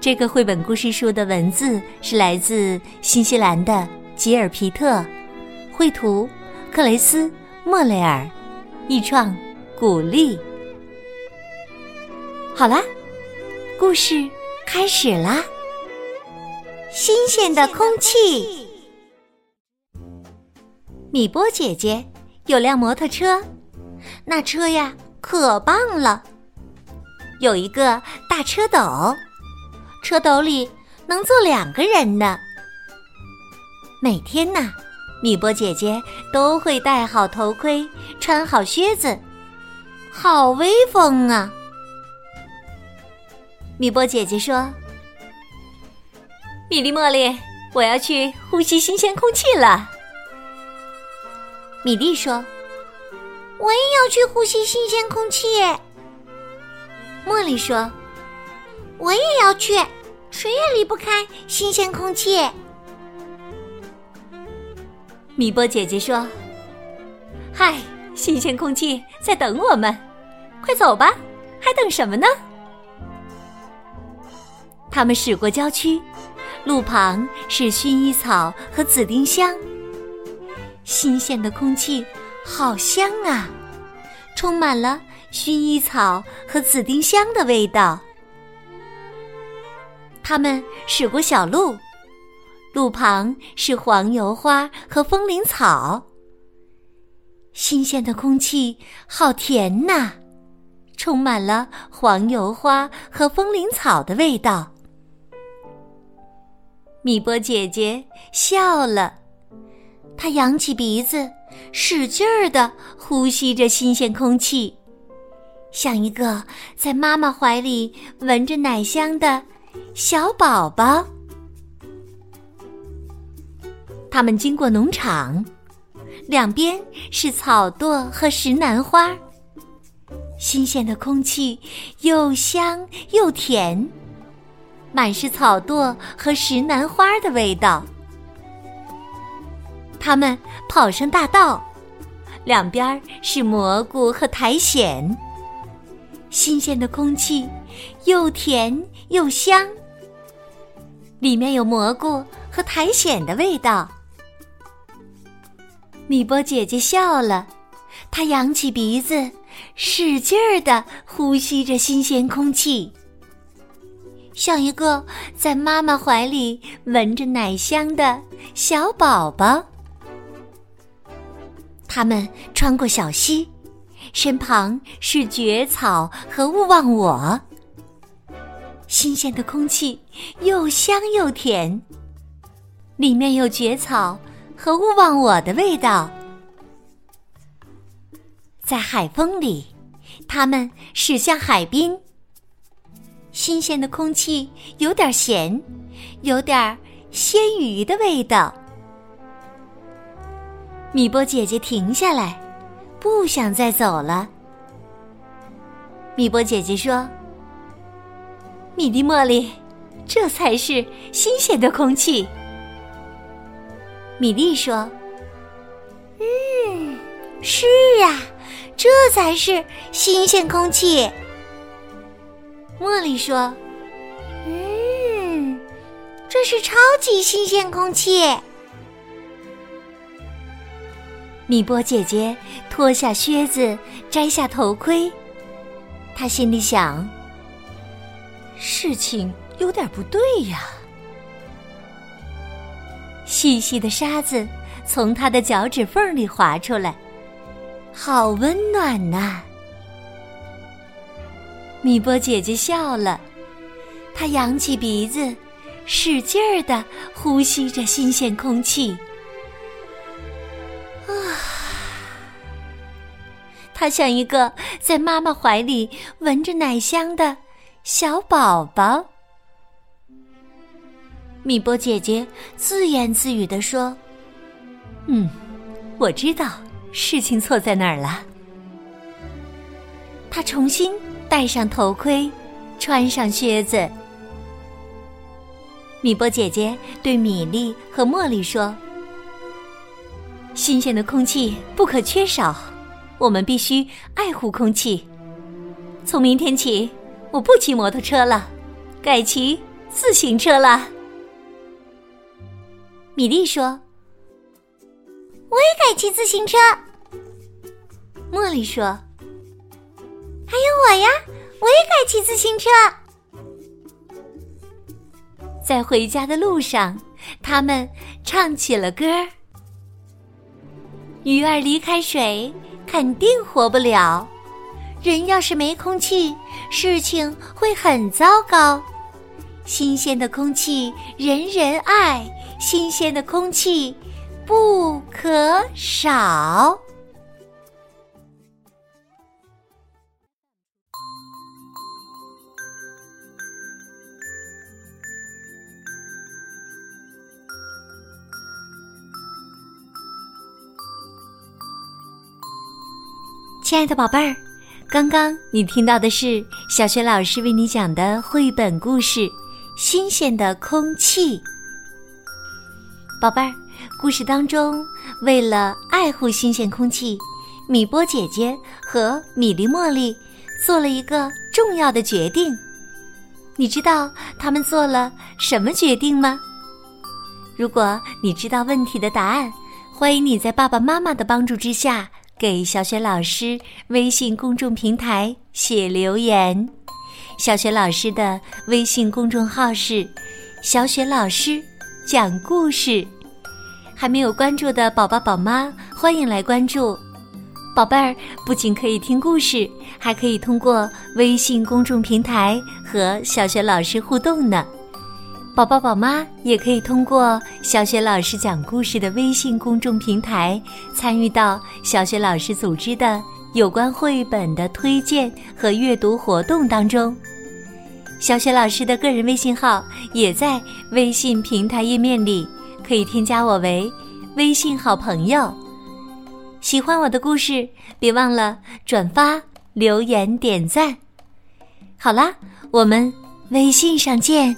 这个绘本故事书的文字是来自新西兰的吉尔皮特，绘图克雷斯莫雷尔，译创古丽。好啦，故事开始啦！新鲜的空气。米波姐姐有辆摩托车，那车呀可棒了，有一个大车斗。车斗里能坐两个人呢。每天呐，米波姐姐都会戴好头盔，穿好靴子，好威风啊！米波姐姐说：“米粒茉莉，我要去呼吸新鲜空气了。”米粒说：“我也要去呼吸新鲜空气。”茉莉说。我也要去，谁也离不开新鲜空气。米波姐姐说：“嗨，新鲜空气在等我们，快走吧，还等什么呢？”他们驶过郊区，路旁是薰衣草和紫丁香，新鲜的空气好香啊，充满了薰衣草和紫丁香的味道。他们驶过小路，路旁是黄油花和风铃草。新鲜的空气好甜呐，充满了黄油花和风铃草的味道。米波姐姐笑了，她扬起鼻子，使劲儿的呼吸着新鲜空气，像一个在妈妈怀里闻着奶香的。小宝宝，他们经过农场，两边是草垛和石楠花。新鲜的空气又香又甜，满是草垛和石楠花的味道。他们跑上大道，两边是蘑菇和苔藓。新鲜的空气又甜又香，里面有蘑菇和苔藓的味道。米波姐姐笑了，她扬起鼻子，使劲儿的呼吸着新鲜空气，像一个在妈妈怀里闻着奶香的小宝宝。他们穿过小溪。身旁是蕨草和勿忘我，新鲜的空气又香又甜，里面有蕨草和勿忘我的味道。在海风里，他们驶向海滨。新鲜的空气有点咸，有点鲜鱼的味道。米波姐姐停下来。不想再走了，米波姐姐说：“米粒茉莉，这才是新鲜的空气。”米粒说：“嗯，是啊，这才是新鲜空气。”茉莉说：“嗯，这是超级新鲜空气。”米波姐姐脱下靴子，摘下头盔。她心里想：事情有点不对呀。细细的沙子从她的脚趾缝里滑出来，好温暖呐！米波姐姐笑了，她扬起鼻子，使劲儿的呼吸着新鲜空气。他像一个在妈妈怀里闻着奶香的小宝宝。米波姐姐自言自语地说：“嗯，我知道事情错在哪儿了。”她重新戴上头盔，穿上靴子。米波姐姐对米莉和茉莉说：“新鲜的空气不可缺少，我们必须爱护空气。从明天起，我不骑摩托车了，改骑自行车了。”米莉说：“我也改骑自行车。”茉莉说：“还有我呀，我也改骑自行车。”在回家的路上，他们唱起了歌儿：“鱼儿离开水，肯定活不了；人要是没空气，事情会很糟糕。新鲜的空气，人人爱。”新鲜的空气不可少。亲爱的宝贝儿，刚刚你听到的是小学老师为你讲的绘本故事《新鲜的空气》。宝贝儿，故事当中，为了爱护新鲜空气，米波姐姐和米莉茉莉做了一个重要的决定。你知道他们做了什么决定吗？如果你知道问题的答案，欢迎你在爸爸妈妈的帮助之下给小雪老师微信公众平台写留言。小雪老师的微信公众号是“小雪老师”。讲故事，还没有关注的宝宝宝妈，欢迎来关注。宝贝儿不仅可以听故事，还可以通过微信公众平台和小雪老师互动呢。宝宝宝妈也可以通过小雪老师讲故事的微信公众平台，参与到小雪老师组织的有关绘本的推荐和阅读活动当中。小雪老师的个人微信号也在微信平台页面里，可以添加我为微信好朋友。喜欢我的故事，别忘了转发、留言、点赞。好啦，我们微信上见。